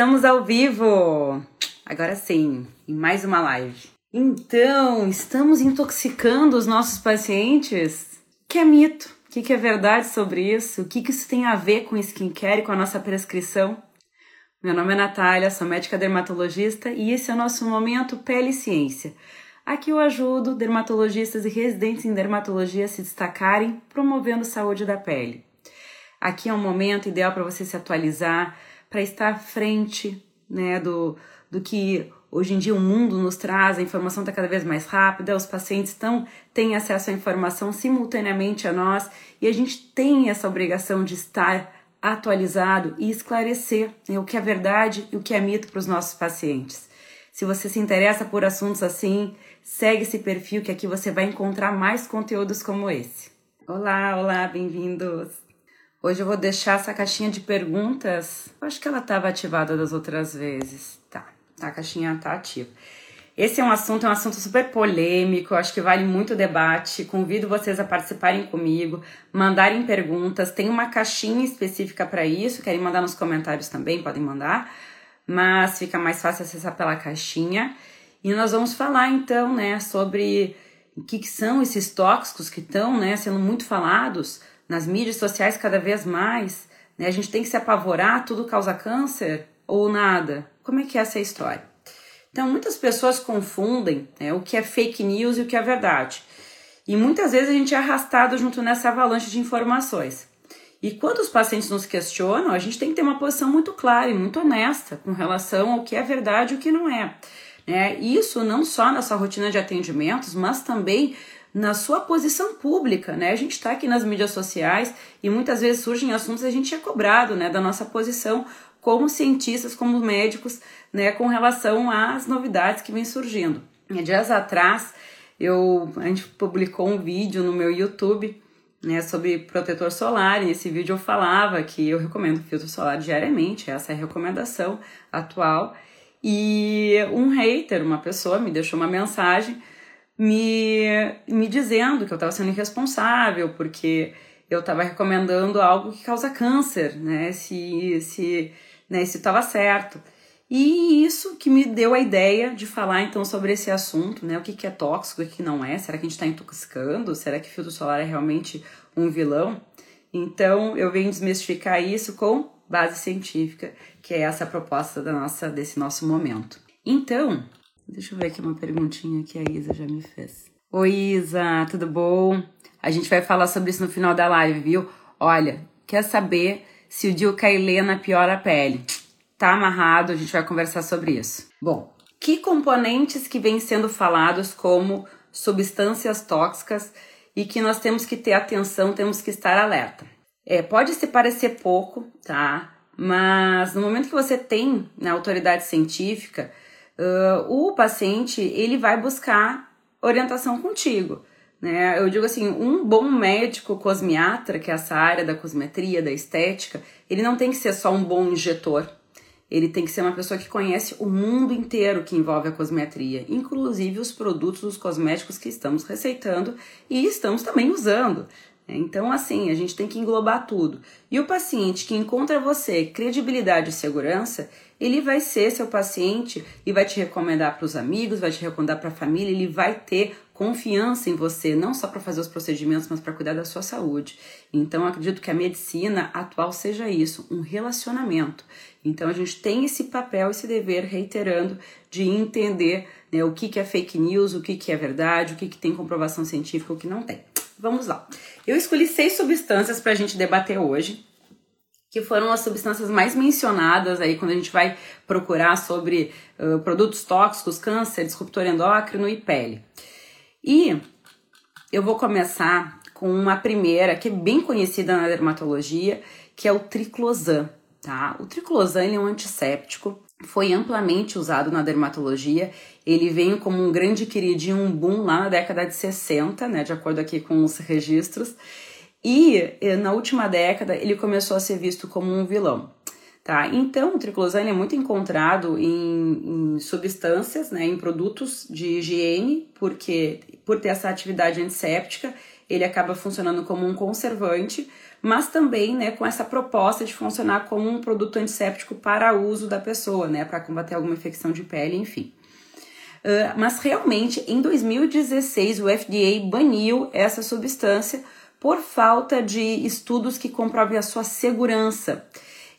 Estamos ao vivo! Agora sim, em mais uma live. Então, estamos intoxicando os nossos pacientes? O que é mito? O que é verdade sobre isso? O que isso tem a ver com skincare e com a nossa prescrição? Meu nome é Natália, sou médica dermatologista e esse é o nosso momento Pele Ciência. Aqui eu ajudo dermatologistas e residentes em dermatologia a se destacarem, promovendo saúde da pele. Aqui é um momento ideal para você se atualizar, para estar à frente né, do, do que hoje em dia o mundo nos traz, a informação está cada vez mais rápida, os pacientes estão, têm acesso à informação simultaneamente a nós e a gente tem essa obrigação de estar atualizado e esclarecer né, o que é verdade e o que é mito para os nossos pacientes. Se você se interessa por assuntos assim, segue esse perfil que aqui você vai encontrar mais conteúdos como esse. Olá, olá, bem-vindos! Hoje eu vou deixar essa caixinha de perguntas. Eu acho que ela estava ativada das outras vezes. Tá, a caixinha tá ativa. Esse é um assunto, é um assunto super polêmico, acho que vale muito debate. Convido vocês a participarem comigo, mandarem perguntas. Tem uma caixinha específica para isso, querem mandar nos comentários também, podem mandar, mas fica mais fácil acessar pela caixinha. E nós vamos falar então, né, sobre o que, que são esses tóxicos que estão, né, sendo muito falados nas mídias sociais cada vez mais, né? A gente tem que se apavorar, tudo causa câncer ou nada? Como é que é essa história? Então, muitas pessoas confundem né, o que é fake news e o que é verdade. E muitas vezes a gente é arrastado junto nessa avalanche de informações. E quando os pacientes nos questionam, a gente tem que ter uma posição muito clara e muito honesta com relação ao que é verdade e o que não é. Né? Isso não só na sua rotina de atendimentos, mas também na sua posição pública, né? A gente está aqui nas mídias sociais e muitas vezes surgem assuntos a gente é cobrado, né, da nossa posição como cientistas, como médicos, né, com relação às novidades que vêm surgindo. Dias atrás, eu, a gente publicou um vídeo no meu YouTube né, sobre protetor solar. E nesse vídeo eu falava que eu recomendo filtro solar diariamente, essa é a recomendação atual. E um hater, uma pessoa, me deixou uma mensagem me, me dizendo que eu estava sendo irresponsável, porque eu estava recomendando algo que causa câncer, né? Se, se, né, se estava certo. E isso que me deu a ideia de falar então sobre esse assunto, né? O que, que é tóxico, o que não é? Será que a gente está intoxicando? Será que filtro solar é realmente um vilão? Então eu venho desmistificar isso com base científica, que é essa proposta da nossa, desse nosso momento. Então, Deixa eu ver aqui uma perguntinha que a Isa já me fez. Oi, Isa, tudo bom? A gente vai falar sobre isso no final da live, viu? Olha, quer saber se o Dilca Helena piora a pele? Tá amarrado, a gente vai conversar sobre isso. Bom, que componentes que vêm sendo falados como substâncias tóxicas e que nós temos que ter atenção, temos que estar alerta? É, pode se parecer pouco, tá? Mas no momento que você tem na autoridade científica, uh, o paciente ele vai buscar orientação contigo. Né? Eu digo assim, um bom médico cosmiatra, que é essa área da cosmetria, da estética, ele não tem que ser só um bom injetor. Ele tem que ser uma pessoa que conhece o mundo inteiro que envolve a cosmetria, inclusive os produtos, os cosméticos que estamos receitando e estamos também usando. Então, assim, a gente tem que englobar tudo. E o paciente que encontra você credibilidade e segurança, ele vai ser seu paciente e vai te recomendar para os amigos, vai te recomendar para a família, ele vai ter confiança em você, não só para fazer os procedimentos, mas para cuidar da sua saúde. Então, acredito que a medicina atual seja isso, um relacionamento. Então, a gente tem esse papel, esse dever, reiterando, de entender né, o que, que é fake news, o que, que é verdade, o que, que tem comprovação científica, o que não tem. Vamos lá. Eu escolhi seis substâncias para a gente debater hoje que foram as substâncias mais mencionadas aí quando a gente vai procurar sobre uh, produtos tóxicos, câncer, disruptor endócrino e pele. E eu vou começar com uma primeira que é bem conhecida na dermatologia, que é o triclosan, tá? O triclosan é um antisséptico, foi amplamente usado na dermatologia. Ele veio como um grande queridinho, um boom lá na década de 60, né, de acordo aqui com os registros. E eh, na última década ele começou a ser visto como um vilão. Tá? Então, o triclosan é muito encontrado em, em, substâncias, né, em produtos de higiene, porque por ter essa atividade antisséptica, ele acaba funcionando como um conservante, mas também né, com essa proposta de funcionar como um produto antisséptico para uso da pessoa, né, para combater alguma infecção de pele, enfim. Uh, mas realmente, em 2016, o FDA baniu essa substância por falta de estudos que comprovem a sua segurança.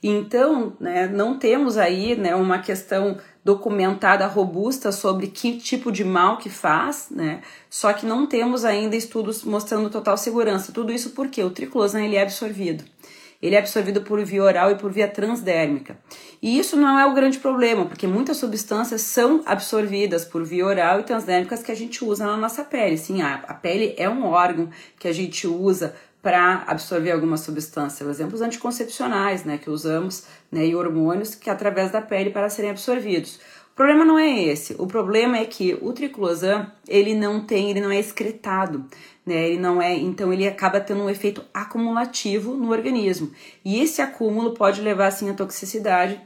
Então, né, não temos aí né, uma questão documentada robusta sobre que tipo de mal que faz, né? Só que não temos ainda estudos mostrando total segurança. Tudo isso porque o triclosan ele é absorvido. Ele é absorvido por via oral e por via transdérmica. E isso não é o grande problema, porque muitas substâncias são absorvidas por via oral e transdérmicas que a gente usa na nossa pele. Sim, a, a pele é um órgão que a gente usa para absorver alguma substância. Por exemplo, os anticoncepcionais, né, que usamos, né, e hormônios que através da pele para serem absorvidos. Problema não é esse. O problema é que o triclosan, ele não tem, ele não é excretado, né? Ele não é, então ele acaba tendo um efeito acumulativo no organismo. E esse acúmulo pode levar assim à toxicidade,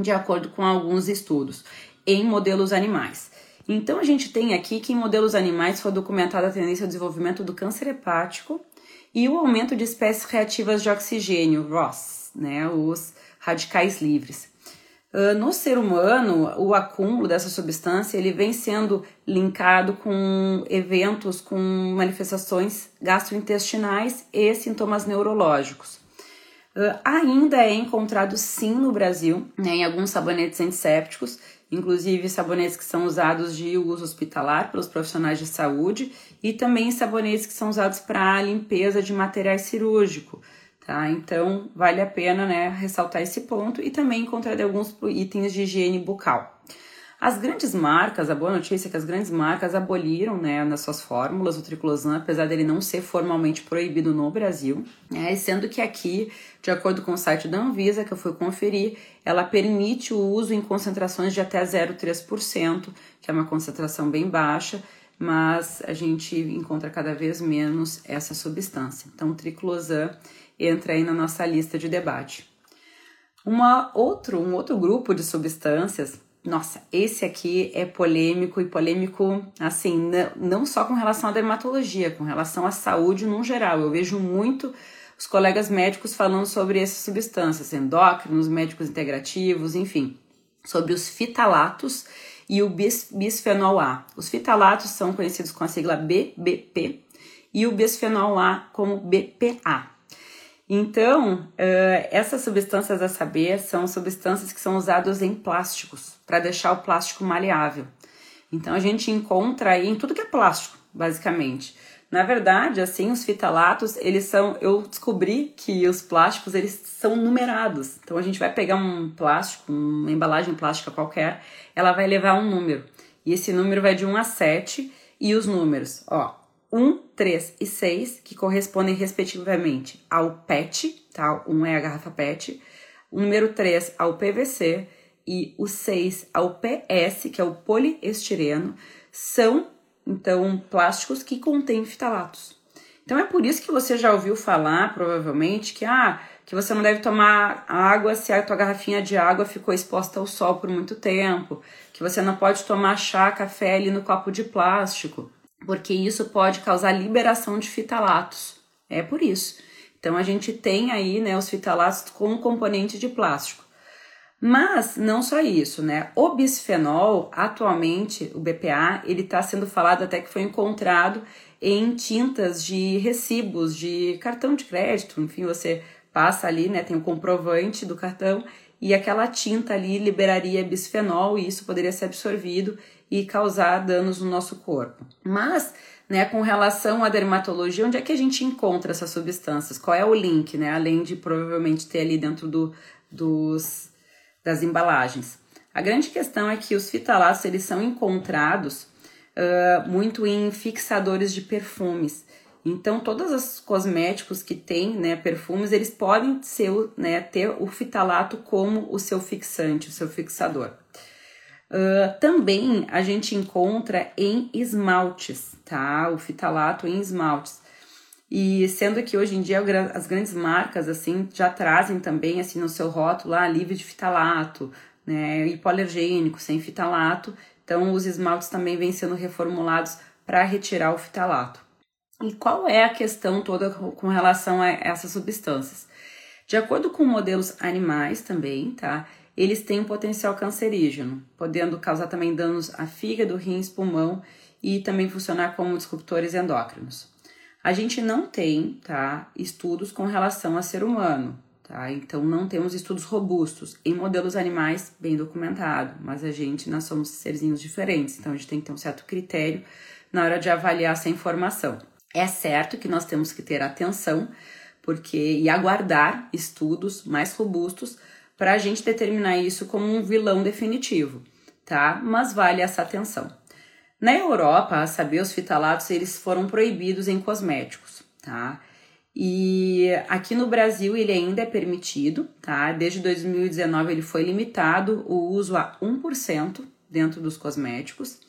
de acordo com alguns estudos em modelos animais. Então a gente tem aqui que em modelos animais foi documentada a tendência ao desenvolvimento do câncer hepático e o aumento de espécies reativas de oxigênio, ROS, né, os radicais livres. Uh, no ser humano, o acúmulo dessa substância ele vem sendo linkado com eventos com manifestações gastrointestinais e sintomas neurológicos. Uh, ainda é encontrado sim no Brasil, né, em alguns sabonetes antissépticos, inclusive sabonetes que são usados de uso hospitalar pelos profissionais de saúde e também sabonetes que são usados para limpeza de material cirúrgico. Tá? Então, vale a pena né, ressaltar esse ponto e também encontrar alguns itens de higiene bucal. As grandes marcas, a boa notícia é que as grandes marcas aboliram né, nas suas fórmulas o triclosan, apesar dele não ser formalmente proibido no Brasil, né, sendo que aqui, de acordo com o site da Anvisa, que eu fui conferir, ela permite o uso em concentrações de até 0,3%, que é uma concentração bem baixa, mas a gente encontra cada vez menos essa substância. Então, o triclosan entra aí na nossa lista de debate. Uma outro, um outro grupo de substâncias nossa, esse aqui é polêmico e polêmico, assim, não só com relação à dermatologia, com relação à saúde no geral. Eu vejo muito os colegas médicos falando sobre essas substâncias, endócrinos, médicos integrativos, enfim, sobre os fitalatos e o bis, bisfenol A. Os fitalatos são conhecidos com a sigla BBP e o bisfenol A como BPA. Então, uh, essas substâncias a saber são substâncias que são usadas em plásticos para deixar o plástico maleável. Então, a gente encontra aí em tudo que é plástico, basicamente. Na verdade, assim, os fitalatos, eles são. Eu descobri que os plásticos eles são numerados. Então, a gente vai pegar um plástico, uma embalagem plástica qualquer, ela vai levar um número. E esse número vai de 1 a 7 e os números, ó, 1, 3 e 6, que correspondem respectivamente ao PET, tá? 1 é a garrafa PET, o número 3 ao PVC e o 6 ao PS, que é o poliestireno, são então plásticos que contêm fitalatos. Então é por isso que você já ouviu falar, provavelmente, que ah, que você não deve tomar água se a tua garrafinha de água ficou exposta ao sol por muito tempo, que você não pode tomar chá, café ali no copo de plástico porque isso pode causar liberação de fitalatos. É por isso. Então a gente tem aí, né, os fitalatos com componente de plástico. Mas não só isso, né? O bisfenol, atualmente, o BPA, ele está sendo falado até que foi encontrado em tintas de recibos de cartão de crédito. Enfim, você passa ali, né? Tem o comprovante do cartão e aquela tinta ali liberaria bisfenol e isso poderia ser absorvido e causar danos no nosso corpo. Mas, né, com relação à dermatologia, onde é que a gente encontra essas substâncias? Qual é o link, né? Além de provavelmente ter ali dentro do, dos, das embalagens. A grande questão é que os fitalatos eles são encontrados uh, muito em fixadores de perfumes. Então, todos os cosméticos que têm né, perfumes, eles podem ser, né, ter o fitalato como o seu fixante, o seu fixador. Uh, também a gente encontra em esmaltes, tá? O fitalato em esmaltes. E sendo que hoje em dia as grandes marcas assim já trazem também assim no seu rótulo lá livre de fitalato, né, hipoalergênico, sem fitalato. Então os esmaltes também vêm sendo reformulados para retirar o fitalato. E qual é a questão toda com relação a essas substâncias? De acordo com modelos animais também, tá? Eles têm um potencial cancerígeno, podendo causar também danos a fígado, rins, pulmão e também funcionar como disruptores endócrinos. A gente não tem, tá, estudos com relação a ser humano, tá? Então não temos estudos robustos em modelos animais bem documentado, mas a gente nós somos serzinhos diferentes, então a gente tem que ter um certo critério na hora de avaliar essa informação. É certo que nós temos que ter atenção porque e aguardar estudos mais robustos para a gente determinar isso como um vilão definitivo, tá? Mas vale essa atenção. Na Europa, a saber, os fitalatos eles foram proibidos em cosméticos, tá? E aqui no Brasil ele ainda é permitido, tá? Desde 2019 ele foi limitado o uso a 1% dentro dos cosméticos.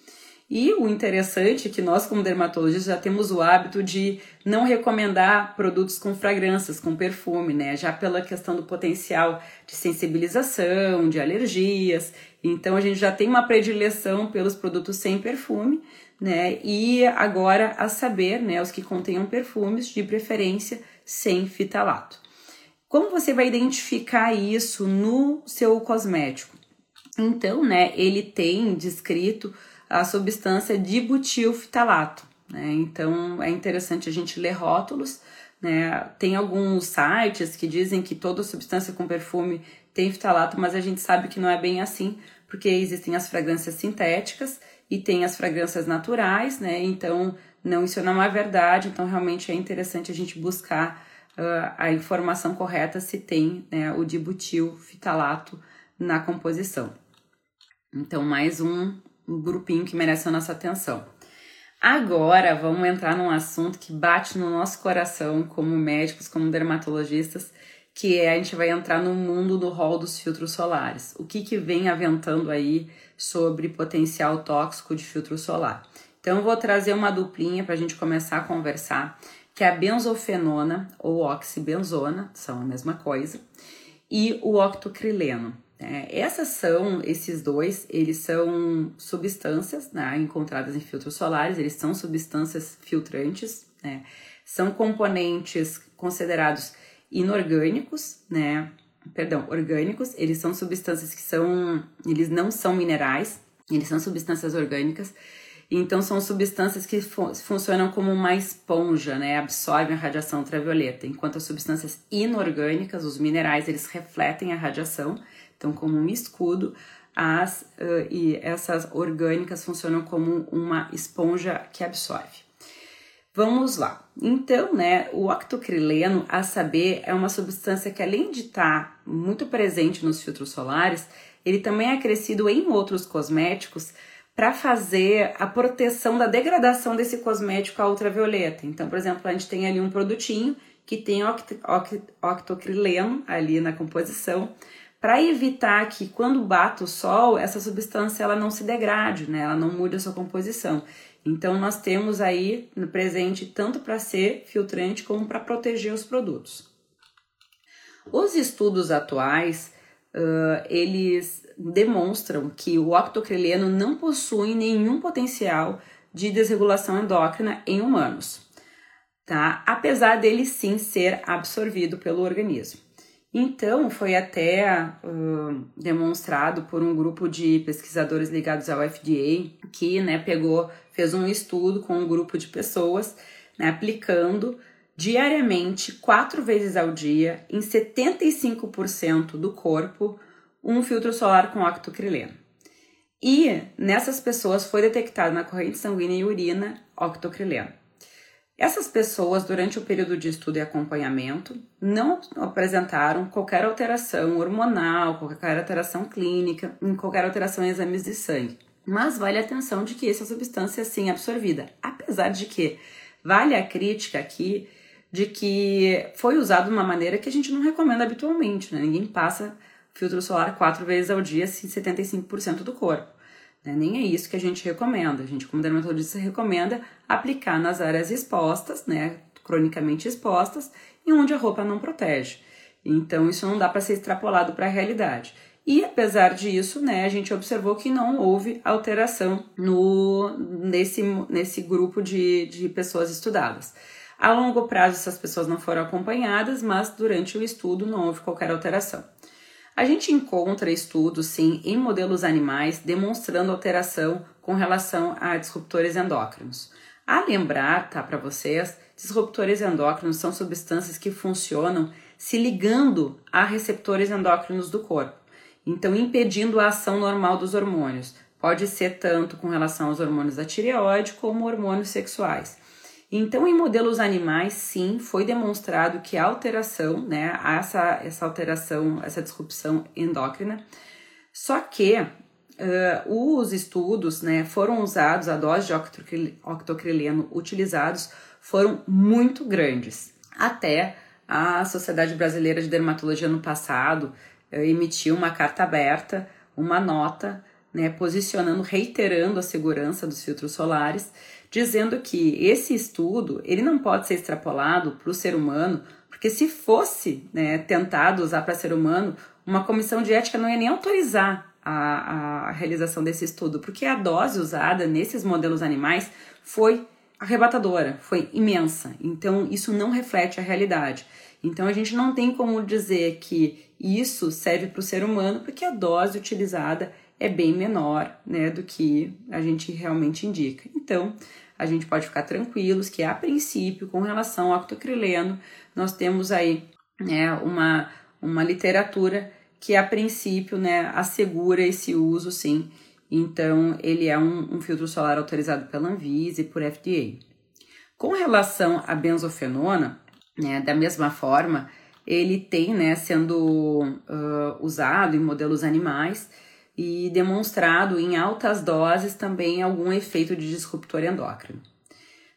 E o interessante é que nós, como dermatologistas, já temos o hábito de não recomendar produtos com fragrâncias, com perfume, né? Já pela questão do potencial de sensibilização, de alergias. Então a gente já tem uma predileção pelos produtos sem perfume, né? E agora a saber, né, os que contenham perfumes, de preferência sem fitalato. Como você vai identificar isso no seu cosmético? Então, né, ele tem descrito a substância dibutilfitalato. Né? Então é interessante a gente ler rótulos. Né? Tem alguns sites que dizem que toda substância com perfume tem fitalato, mas a gente sabe que não é bem assim, porque existem as fragrâncias sintéticas e tem as fragrâncias naturais, né? Então, não, isso não é verdade, então realmente é interessante a gente buscar uh, a informação correta se tem né, o dibutil fitalato na composição. Então, mais um, um grupinho que merece a nossa atenção. Agora vamos entrar num assunto que bate no nosso coração como médicos, como dermatologistas, que é a gente vai entrar no mundo do rol dos filtros solares. O que, que vem aventando aí sobre potencial tóxico de filtro solar? Então eu vou trazer uma duplinha para a gente começar a conversar, que é a benzofenona ou oxibenzona, são a mesma coisa, e o octocrileno. É, essas são, esses dois, eles são substâncias né, encontradas em filtros solares, eles são substâncias filtrantes, né, são componentes considerados inorgânicos, né, perdão, orgânicos, eles são substâncias que são, eles não são minerais, eles são substâncias orgânicas, então são substâncias que fu funcionam como uma esponja, né, absorvem a radiação ultravioleta, enquanto as substâncias inorgânicas, os minerais, eles refletem a radiação, então, como um escudo, as uh, e essas orgânicas funcionam como uma esponja que absorve. Vamos lá. Então, né, o octocrileno, a saber, é uma substância que além de estar tá muito presente nos filtros solares, ele também é crescido em outros cosméticos para fazer a proteção da degradação desse cosmético à ultravioleta. Então, por exemplo, a gente tem ali um produtinho que tem oct oct octocrileno ali na composição, para evitar que quando bata o sol, essa substância ela não se degrade, né? Ela não mude a sua composição. Então nós temos aí no presente tanto para ser filtrante como para proteger os produtos. Os estudos atuais uh, eles demonstram que o octocrileno não possui nenhum potencial de desregulação endócrina em humanos, tá? Apesar dele sim ser absorvido pelo organismo. Então, foi até uh, demonstrado por um grupo de pesquisadores ligados ao FDA que né, pegou, fez um estudo com um grupo de pessoas né, aplicando diariamente, quatro vezes ao dia, em 75% do corpo, um filtro solar com octocrileno. E nessas pessoas foi detectado na corrente sanguínea e urina octocrileno. Essas pessoas, durante o período de estudo e acompanhamento, não apresentaram qualquer alteração hormonal, qualquer alteração clínica, qualquer alteração em exames de sangue. Mas vale a atenção de que essa substância é sim absorvida, apesar de que vale a crítica aqui de que foi usado de uma maneira que a gente não recomenda habitualmente, né? Ninguém passa filtro solar quatro vezes ao dia, assim, 75% do corpo. Né? Nem é isso que a gente recomenda. A gente, como dermatologista, recomenda aplicar nas áreas expostas, né, cronicamente expostas, e onde a roupa não protege. Então, isso não dá para ser extrapolado para a realidade. E apesar disso, né, a gente observou que não houve alteração no, nesse, nesse grupo de, de pessoas estudadas. A longo prazo, essas pessoas não foram acompanhadas, mas durante o estudo não houve qualquer alteração. A gente encontra estudos, sim, em modelos animais demonstrando alteração com relação a disruptores endócrinos. A lembrar, tá, para vocês, disruptores endócrinos são substâncias que funcionam se ligando a receptores endócrinos do corpo, então impedindo a ação normal dos hormônios. Pode ser tanto com relação aos hormônios da tireoide como hormônios sexuais. Então, em modelos animais, sim, foi demonstrado que a alteração, né, essa, essa alteração, essa disrupção endócrina, só que uh, os estudos, né, foram usados, a dose de octocrileno utilizados foram muito grandes. Até a Sociedade Brasileira de Dermatologia no passado uh, emitiu uma carta aberta, uma nota, né, posicionando, reiterando a segurança dos filtros solares, dizendo que esse estudo ele não pode ser extrapolado para o ser humano, porque se fosse né, tentado usar para ser humano, uma comissão de ética não ia nem autorizar a, a realização desse estudo, porque a dose usada nesses modelos animais foi arrebatadora, foi imensa. Então, isso não reflete a realidade. Então, a gente não tem como dizer que isso serve para o ser humano, porque a dose utilizada é bem menor né, do que a gente realmente indica. Então, a gente pode ficar tranquilos que, a princípio, com relação ao octocrileno, nós temos aí né, uma, uma literatura que, a princípio, né, assegura esse uso, sim. Então, ele é um, um filtro solar autorizado pela Anvisa e por FDA. Com relação à benzofenona, né, da mesma forma, ele tem, né, sendo uh, usado em modelos animais e demonstrado em altas doses também algum efeito de disruptor endócrino.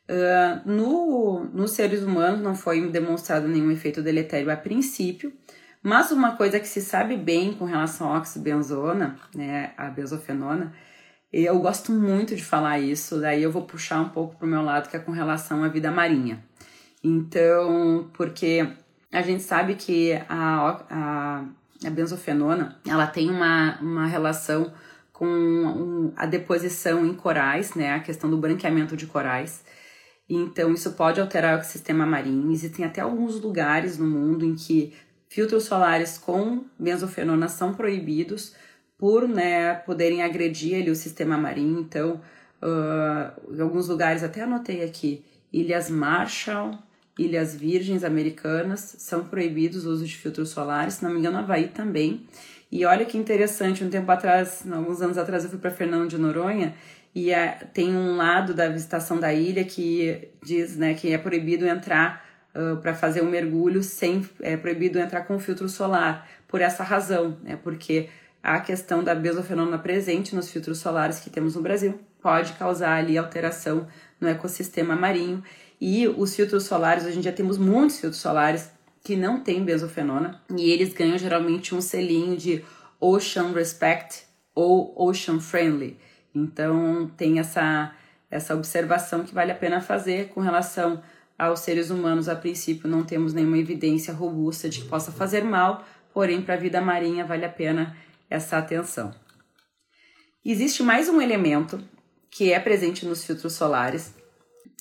Uh, no, nos seres humanos não foi demonstrado nenhum efeito deletério a princípio, mas uma coisa que se sabe bem com relação à oxibenzona, né, a benzofenona, eu gosto muito de falar isso, daí eu vou puxar um pouco para o meu lado, que é com relação à vida marinha. Então, porque a gente sabe que a, a a benzofenona, ela tem uma, uma relação com a deposição em corais, né, a questão do branqueamento de corais. Então, isso pode alterar o ecossistema marinho. Existem até alguns lugares no mundo em que filtros solares com benzofenona são proibidos por né, poderem agredir ali, o sistema marinho. Então, uh, em alguns lugares, até anotei aqui, Ilhas Marshall, Ilhas Virgens Americanas são proibidos o uso de filtros solares, se não me engano, Havaí também. E olha que interessante, um tempo atrás, alguns anos atrás, eu fui para Fernando de Noronha e é, tem um lado da visitação da ilha que diz né, que é proibido entrar uh, para fazer um mergulho sem é proibido entrar com filtro solar por essa razão, né, porque a questão da besofenômena presente nos filtros solares que temos no Brasil pode causar ali alteração no ecossistema marinho e os filtros solares, hoje em dia temos muitos filtros solares que não têm benzofenona e eles ganham geralmente um selinho de Ocean Respect ou Ocean Friendly. Então tem essa essa observação que vale a pena fazer com relação aos seres humanos. A princípio não temos nenhuma evidência robusta de que possa fazer mal, porém para a vida marinha vale a pena essa atenção. Existe mais um elemento que é presente nos filtros solares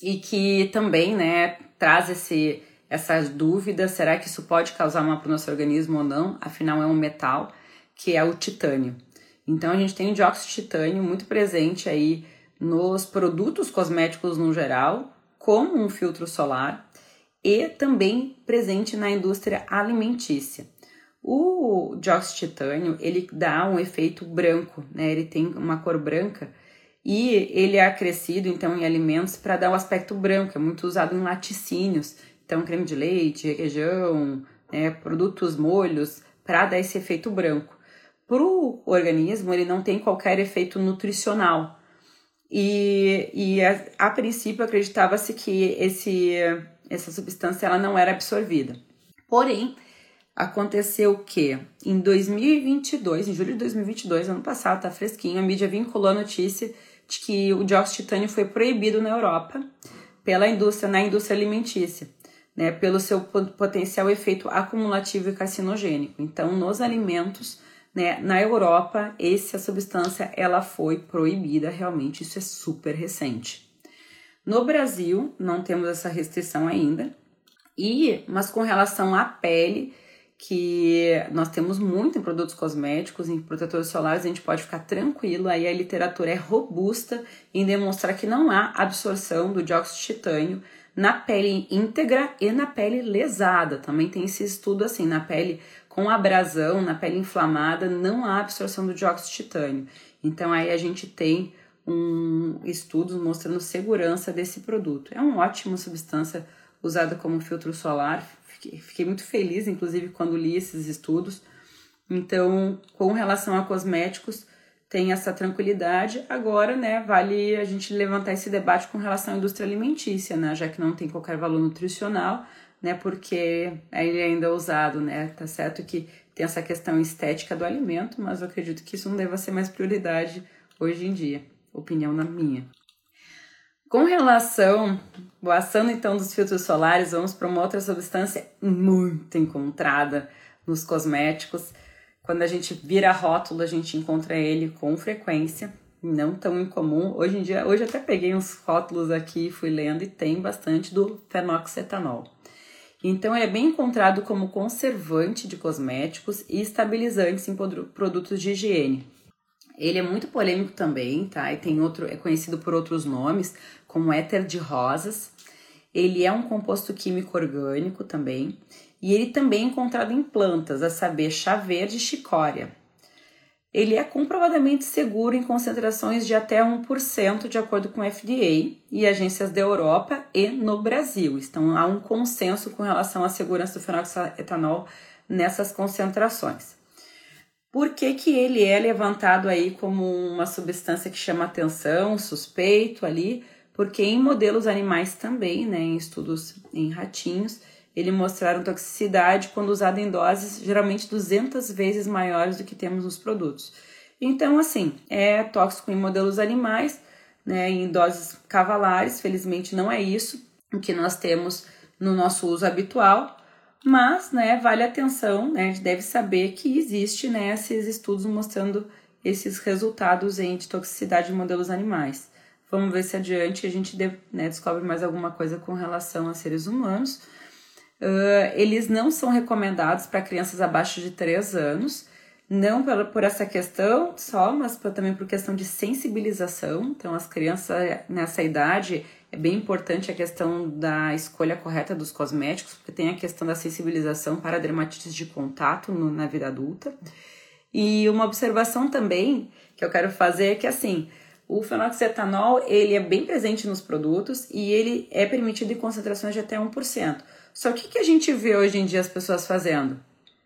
e que também, né, traz esse, essas dúvidas, será que isso pode causar mal para o nosso organismo ou não? Afinal, é um metal, que é o titânio. Então, a gente tem o dióxido de titânio muito presente aí nos produtos cosméticos no geral, como um filtro solar, e também presente na indústria alimentícia. O dióxido de titânio, ele dá um efeito branco, né? Ele tem uma cor branca e ele é acrescido então em alimentos para dar o um aspecto branco, é muito usado em laticínios, então creme de leite, requeijão, né, produtos molhos, para dar esse efeito branco. Para o organismo, ele não tem qualquer efeito nutricional. E, e a, a princípio acreditava-se que esse, essa substância ela não era absorvida. Porém, aconteceu que em 2022, em julho de 2022, ano passado, tá fresquinho, a mídia vinculou a notícia de que o dióxido de titânio foi proibido na Europa pela indústria, na indústria alimentícia, né, pelo seu potencial efeito acumulativo e carcinogênico. Então, nos alimentos né? Na Europa, essa substância ela foi proibida realmente, isso é super recente. No Brasil, não temos essa restrição ainda. E, mas com relação à pele, que nós temos muito em produtos cosméticos, em protetores solares, a gente pode ficar tranquilo, aí a literatura é robusta em demonstrar que não há absorção do dióxido de titânio na pele íntegra e na pele lesada. Também tem esse estudo assim, na pele com abrasão, na pele inflamada, não há absorção do dióxido de titânio. Então aí a gente tem um estudos mostrando segurança desse produto. É uma ótima substância usada como filtro solar, Fiquei, muito feliz, inclusive, quando li esses estudos. Então, com relação a cosméticos, tem essa tranquilidade. Agora, né, vale a gente levantar esse debate com relação à indústria alimentícia, né, já que não tem qualquer valor nutricional, né, porque ele é ainda é usado, né, tá certo que tem essa questão estética do alimento, mas eu acredito que isso não deva ser mais prioridade hoje em dia, opinião na minha. Com relação, passando então dos filtros solares, vamos para uma outra substância muito encontrada nos cosméticos. Quando a gente vira rótulo, a gente encontra ele com frequência, não tão incomum. Hoje em dia, hoje até peguei uns rótulos aqui, fui lendo e tem bastante do fenoxetanol. Então, ele é bem encontrado como conservante de cosméticos e estabilizantes em produtos de higiene. Ele é muito polêmico também, tá? E tem outro, é conhecido por outros nomes, como éter de rosas. Ele é um composto químico orgânico também, e ele também é encontrado em plantas, a saber, chá verde e chicória. Ele é comprovadamente seguro em concentrações de até 1%, de acordo com o FDA e agências da Europa e no Brasil. Então, há um consenso com relação à segurança do fenoxetanol nessas concentrações. Por que, que ele é levantado aí como uma substância que chama atenção, suspeito ali? Porque em modelos animais também, né, em estudos em ratinhos, ele mostraram toxicidade quando usado em doses geralmente 200 vezes maiores do que temos nos produtos. Então, assim, é tóxico em modelos animais, né, em doses cavalares, felizmente não é isso o que nós temos no nosso uso habitual, mas, né, vale atenção, né, a gente deve saber que existe, né, esses estudos mostrando esses resultados em de toxicidade de modelos animais. Vamos ver se adiante a gente né, descobre mais alguma coisa com relação a seres humanos. Uh, eles não são recomendados para crianças abaixo de 3 anos, não por, por essa questão só, mas também por questão de sensibilização. Então, as crianças nessa idade, é bem importante a questão da escolha correta dos cosméticos, porque tem a questão da sensibilização para dermatites de contato no, na vida adulta. E uma observação também que eu quero fazer é que assim, o fenoxetanol, ele é bem presente nos produtos e ele é permitido em concentrações de até 1%. Só que o que a gente vê hoje em dia as pessoas fazendo?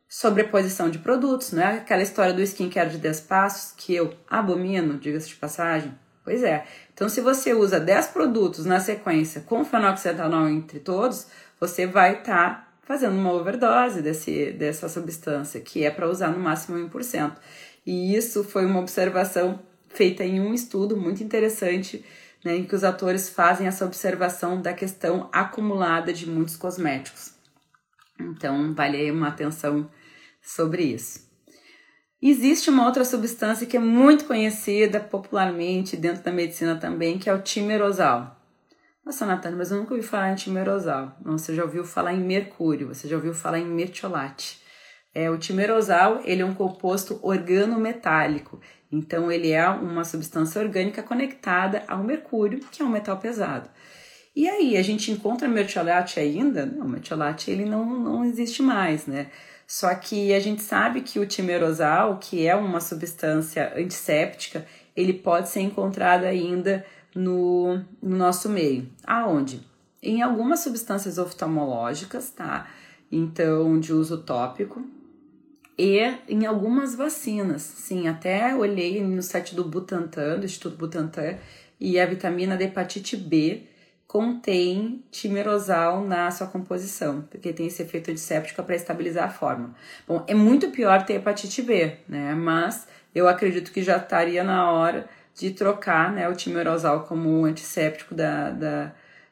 Sobreposição de produtos, não é aquela história do skincare de 10 passos que eu abomino, diga-se de passagem? Pois é. Então, se você usa 10 produtos na sequência com fenoxetanol entre todos, você vai estar tá fazendo uma overdose desse, dessa substância, que é para usar no máximo 1%. E isso foi uma observação feita em um estudo muito interessante, né, em que os atores fazem essa observação da questão acumulada de muitos cosméticos. Então, vale uma atenção sobre isso. Existe uma outra substância que é muito conhecida popularmente dentro da medicina também, que é o timerosal. Nossa, Natália, mas eu nunca ouvi falar em timerosal. Não, você já ouviu falar em mercúrio, você já ouviu falar em mertiolate. É, o timerosal ele é um composto organometálico, então ele é uma substância orgânica conectada ao mercúrio, que é um metal pesado. E aí, a gente encontra mertiolate ainda? Não, mertiolate ele não, não existe mais, né? Só que a gente sabe que o timerosal, que é uma substância antisséptica, ele pode ser encontrado ainda no, no nosso meio. Aonde? Em algumas substâncias oftalmológicas, tá? Então, de uso tópico, e em algumas vacinas. Sim, até olhei no site do Butantan, do Instituto Butantan, e a vitamina da hepatite B contém timerosal na sua composição, porque tem esse efeito antisséptico para estabilizar a forma. Bom, é muito pior ter hepatite B, né? Mas eu acredito que já estaria na hora de trocar né, o timerosal como antisséptico da, da,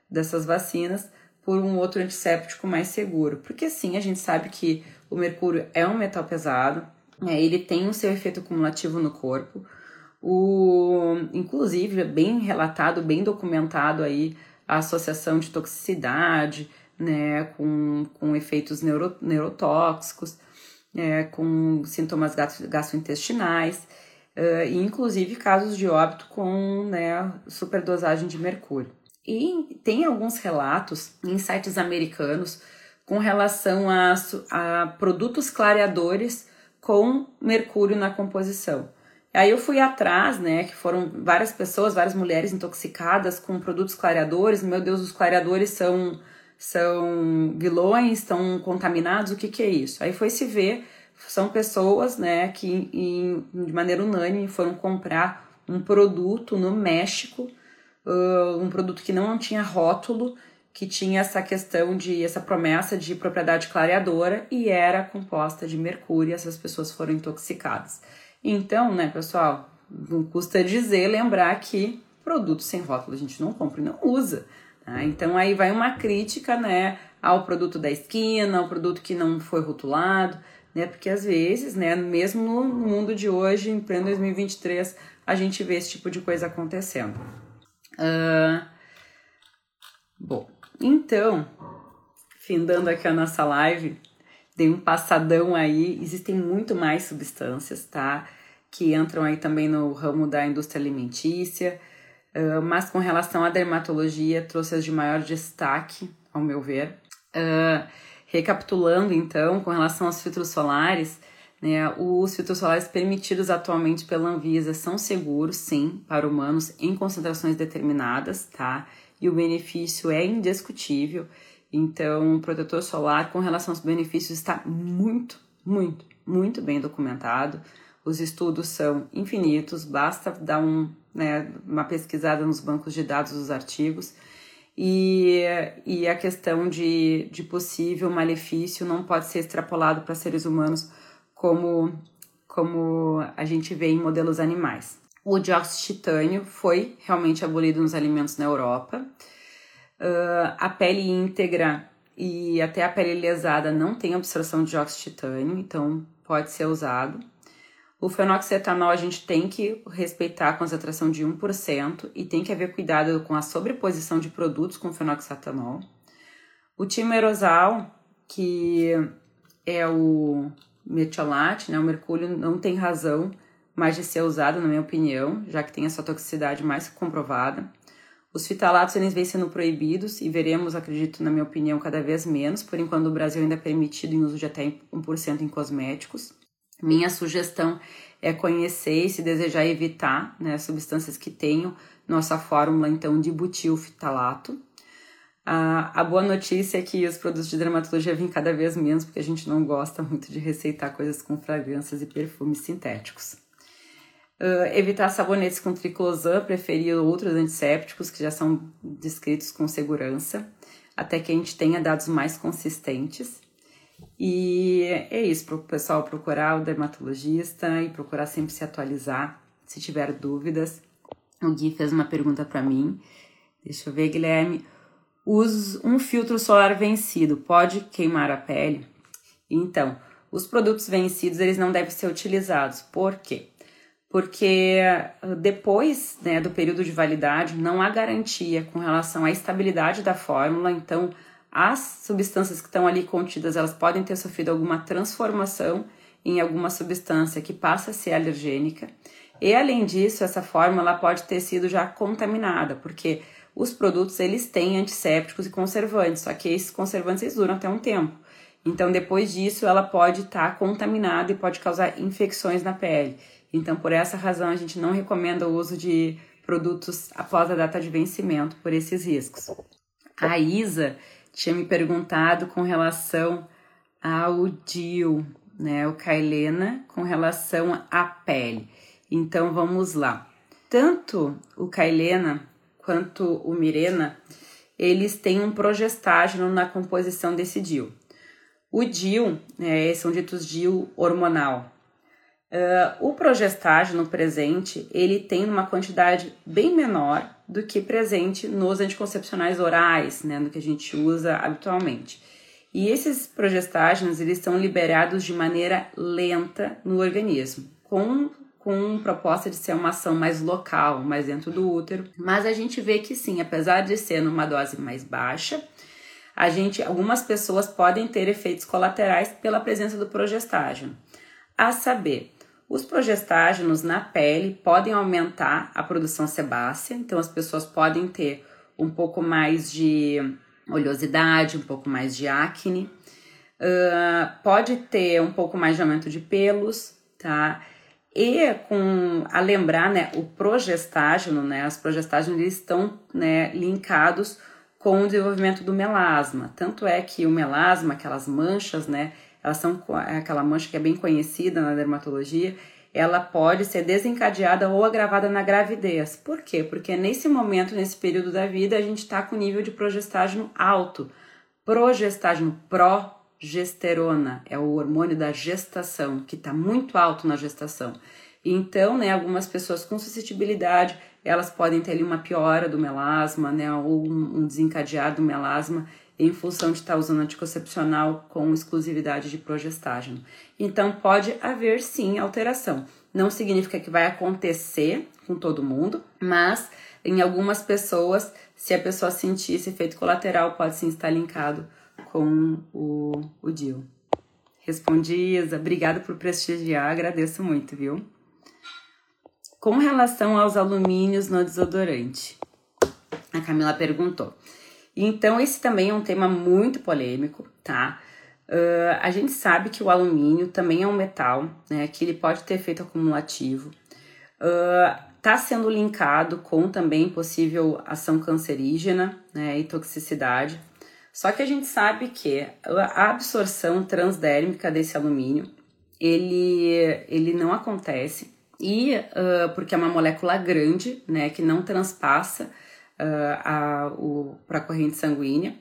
dessas vacinas por um outro antisséptico mais seguro. Porque sim, a gente sabe que o mercúrio é um metal pesado, é, ele tem o seu efeito cumulativo no corpo. O, inclusive, é bem relatado, bem documentado aí a associação de toxicidade, né, com, com efeitos neuro, neurotóxicos, é, com sintomas gastrointestinais, uh, e inclusive casos de óbito com né, superdosagem de mercúrio. E tem alguns relatos em sites americanos com relação a, a produtos clareadores com mercúrio na composição. Aí eu fui atrás, né, que foram várias pessoas, várias mulheres intoxicadas com produtos clareadores. Meu Deus, os clareadores são são vilões, estão contaminados, o que que é isso? Aí foi se ver, são pessoas, né, que em, de maneira unânime foram comprar um produto no México, uh, um produto que não tinha rótulo, que tinha essa questão de essa promessa de propriedade clareadora e era composta de mercúrio, essas pessoas foram intoxicadas. Então, né, pessoal, não custa dizer, lembrar que produto sem rótulo a gente não compra e não usa. Tá? Então aí vai uma crítica, né, ao produto da esquina, ao produto que não foi rotulado, né, porque às vezes, né, mesmo no mundo de hoje, em pleno 2023, a gente vê esse tipo de coisa acontecendo. Uh, bom, então, findando aqui a nossa live, dei um passadão aí, existem muito mais substâncias, tá? Que entram aí também no ramo da indústria alimentícia, uh, mas com relação à dermatologia, trouxe as de maior destaque, ao meu ver. Uh, recapitulando, então, com relação aos filtros solares, né, os filtros solares permitidos atualmente pela Anvisa são seguros, sim, para humanos em concentrações determinadas, tá? E o benefício é indiscutível. Então, o protetor solar, com relação aos benefícios, está muito, muito, muito bem documentado. Os estudos são infinitos, basta dar um, né, uma pesquisada nos bancos de dados dos artigos. E, e a questão de, de possível malefício não pode ser extrapolado para seres humanos como, como a gente vê em modelos animais. O dióxido de titânio foi realmente abolido nos alimentos na Europa. Uh, a pele íntegra e até a pele lesada não tem absorção de dióxido de titânio, então pode ser usado. O fenoxetanol a gente tem que respeitar a concentração de 1% e tem que haver cuidado com a sobreposição de produtos com fenoxetanol. O timerosal, que é o metiolate, né, o mercúrio, não tem razão mais de ser usado, na minha opinião, já que tem a sua toxicidade mais comprovada. Os fitalatos eles vêm sendo proibidos e veremos, acredito, na minha opinião, cada vez menos. Por enquanto, o Brasil ainda é permitido em uso de até 1% em cosméticos. Minha sugestão é conhecer e, se desejar, evitar né, substâncias que tenham nossa fórmula, então, de butilfitalato. A, a boa notícia é que os produtos de dermatologia vêm cada vez menos, porque a gente não gosta muito de receitar coisas com fragrâncias e perfumes sintéticos. Uh, evitar sabonetes com triclosan, preferir outros antissépticos que já são descritos com segurança, até que a gente tenha dados mais consistentes. E é isso, para o pessoal procurar o dermatologista e procurar sempre se atualizar se tiver dúvidas. O Gui fez uma pergunta para mim. Deixa eu ver, Guilherme. Use um filtro solar vencido pode queimar a pele? Então, os produtos vencidos eles não devem ser utilizados. Por quê? Porque ah, depois né, do período de validade não há garantia com relação à estabilidade da fórmula, então as substâncias que estão ali contidas elas podem ter sofrido alguma transformação em alguma substância que passa a ser alergênica. E além disso, essa fórmula pode ter sido já contaminada, porque os produtos eles têm antissépticos e conservantes, só que esses conservantes eles duram até um tempo. Então, depois disso, ela pode estar tá contaminada e pode causar infecções na pele. Então, por essa razão, a gente não recomenda o uso de produtos após a data de vencimento por esses riscos. A Isa tinha me perguntado com relação ao DIL, né, o Kailena, com relação à pele. Então, vamos lá. Tanto o Kailena quanto o Mirena, eles têm um progestágeno na composição desse DIL. O DIL, né, são ditos DIL hormonal, Uh, o progestágeno presente, ele tem uma quantidade bem menor do que presente nos anticoncepcionais orais, né, no que a gente usa habitualmente. E esses progestágenos, eles são liberados de maneira lenta no organismo, com com proposta de ser uma ação mais local, mais dentro do útero. Mas a gente vê que sim, apesar de ser numa dose mais baixa, a gente, algumas pessoas podem ter efeitos colaterais pela presença do progestágeno. A saber, os progestágenos na pele podem aumentar a produção sebácea, então as pessoas podem ter um pouco mais de oleosidade, um pouco mais de acne, uh, pode ter um pouco mais de aumento de pelos, tá? E com a lembrar, né, o progestágeno, né, os progestágenos eles estão, né, linkados com o desenvolvimento do melasma. Tanto é que o melasma, aquelas manchas, né, elas são aquela mancha que é bem conhecida na dermatologia, ela pode ser desencadeada ou agravada na gravidez. Por quê? Porque nesse momento, nesse período da vida, a gente está com nível de progestágeno alto. Progestágeno, progesterona, é o hormônio da gestação, que está muito alto na gestação. Então, né, algumas pessoas com suscetibilidade, elas podem ter ali uma piora do melasma, né, ou um desencadear do melasma em função de estar usando anticoncepcional com exclusividade de progestágeno. Então, pode haver sim alteração. Não significa que vai acontecer com todo mundo, mas em algumas pessoas, se a pessoa sentir esse efeito colateral, pode sim estar linkado com o, o Dil. Respondi, Isa. Obrigada por prestigiar, agradeço muito, viu? Com relação aos alumínios no desodorante, a Camila perguntou. Então, esse também é um tema muito polêmico, tá? Uh, a gente sabe que o alumínio também é um metal, né? Que ele pode ter efeito acumulativo. Uh, tá sendo linkado com também possível ação cancerígena né, e toxicidade. Só que a gente sabe que a absorção transdérmica desse alumínio, ele, ele não acontece e uh, porque é uma molécula grande, né, que não transpassa uh, para a corrente sanguínea.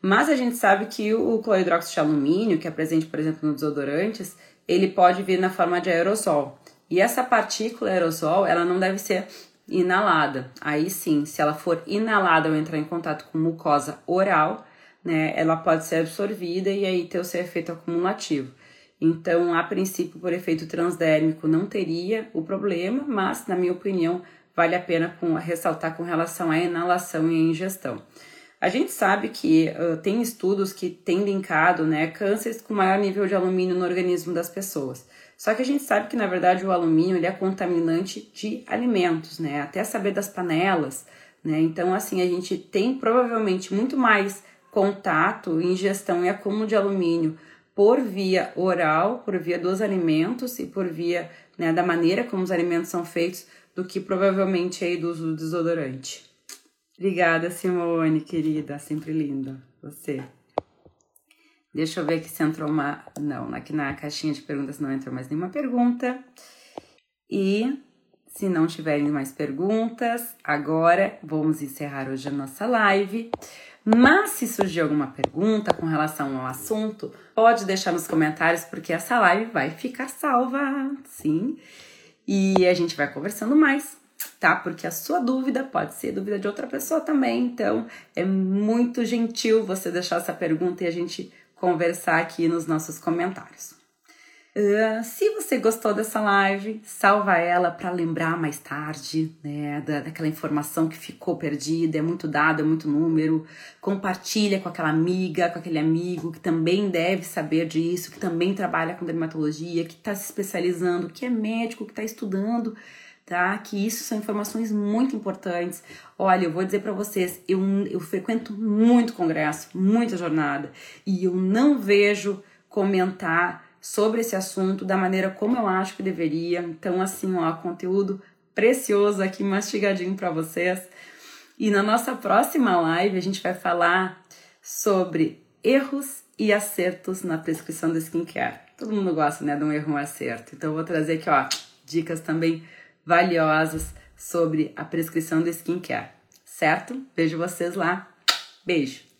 Mas a gente sabe que o cloridróxido de alumínio, que é presente, por exemplo, nos desodorantes, ele pode vir na forma de aerosol. E essa partícula aerosol, ela não deve ser inalada. Aí sim, se ela for inalada ou entrar em contato com mucosa oral, né, ela pode ser absorvida e aí ter o seu efeito acumulativo. Então, a princípio, por efeito transdérmico, não teria o problema, mas, na minha opinião, vale a pena com, ressaltar com relação à inalação e à ingestão. A gente sabe que uh, tem estudos que têm linkado né, cânceres com maior nível de alumínio no organismo das pessoas. Só que a gente sabe que, na verdade, o alumínio ele é contaminante de alimentos, né? Até saber das panelas, né? Então, assim, a gente tem provavelmente muito mais contato, ingestão e acúmulo de alumínio por via oral, por via dos alimentos e por via né, da maneira como os alimentos são feitos, do que provavelmente aí do uso do desodorante. Obrigada, Simone, querida, sempre linda. Você. Deixa eu ver aqui se entrou uma. Não, aqui na caixinha de perguntas não entrou mais nenhuma pergunta. E se não tiverem mais perguntas, agora vamos encerrar hoje a nossa live. Mas se surgir alguma pergunta com relação ao assunto, pode deixar nos comentários, porque essa live vai ficar salva, sim. E a gente vai conversando mais, tá? Porque a sua dúvida pode ser dúvida de outra pessoa também. Então, é muito gentil você deixar essa pergunta e a gente conversar aqui nos nossos comentários. Uh, se você gostou dessa live, salva ela para lembrar mais tarde, né, da, daquela informação que ficou perdida, é muito dado, é muito número. Compartilha com aquela amiga, com aquele amigo que também deve saber disso, que também trabalha com dermatologia, que está se especializando, que é médico, que está estudando, tá? Que isso são informações muito importantes. Olha, eu vou dizer para vocês, eu, eu frequento muito congresso, muita jornada, e eu não vejo comentar sobre esse assunto da maneira como eu acho que deveria. Então, assim, ó, conteúdo precioso aqui mastigadinho para vocês. E na nossa próxima live a gente vai falar sobre erros e acertos na prescrição do skincare. Todo mundo gosta, né, de um erro e um acerto. Então eu vou trazer aqui, ó, dicas também valiosas sobre a prescrição do skincare, certo? Vejo vocês lá. Beijo.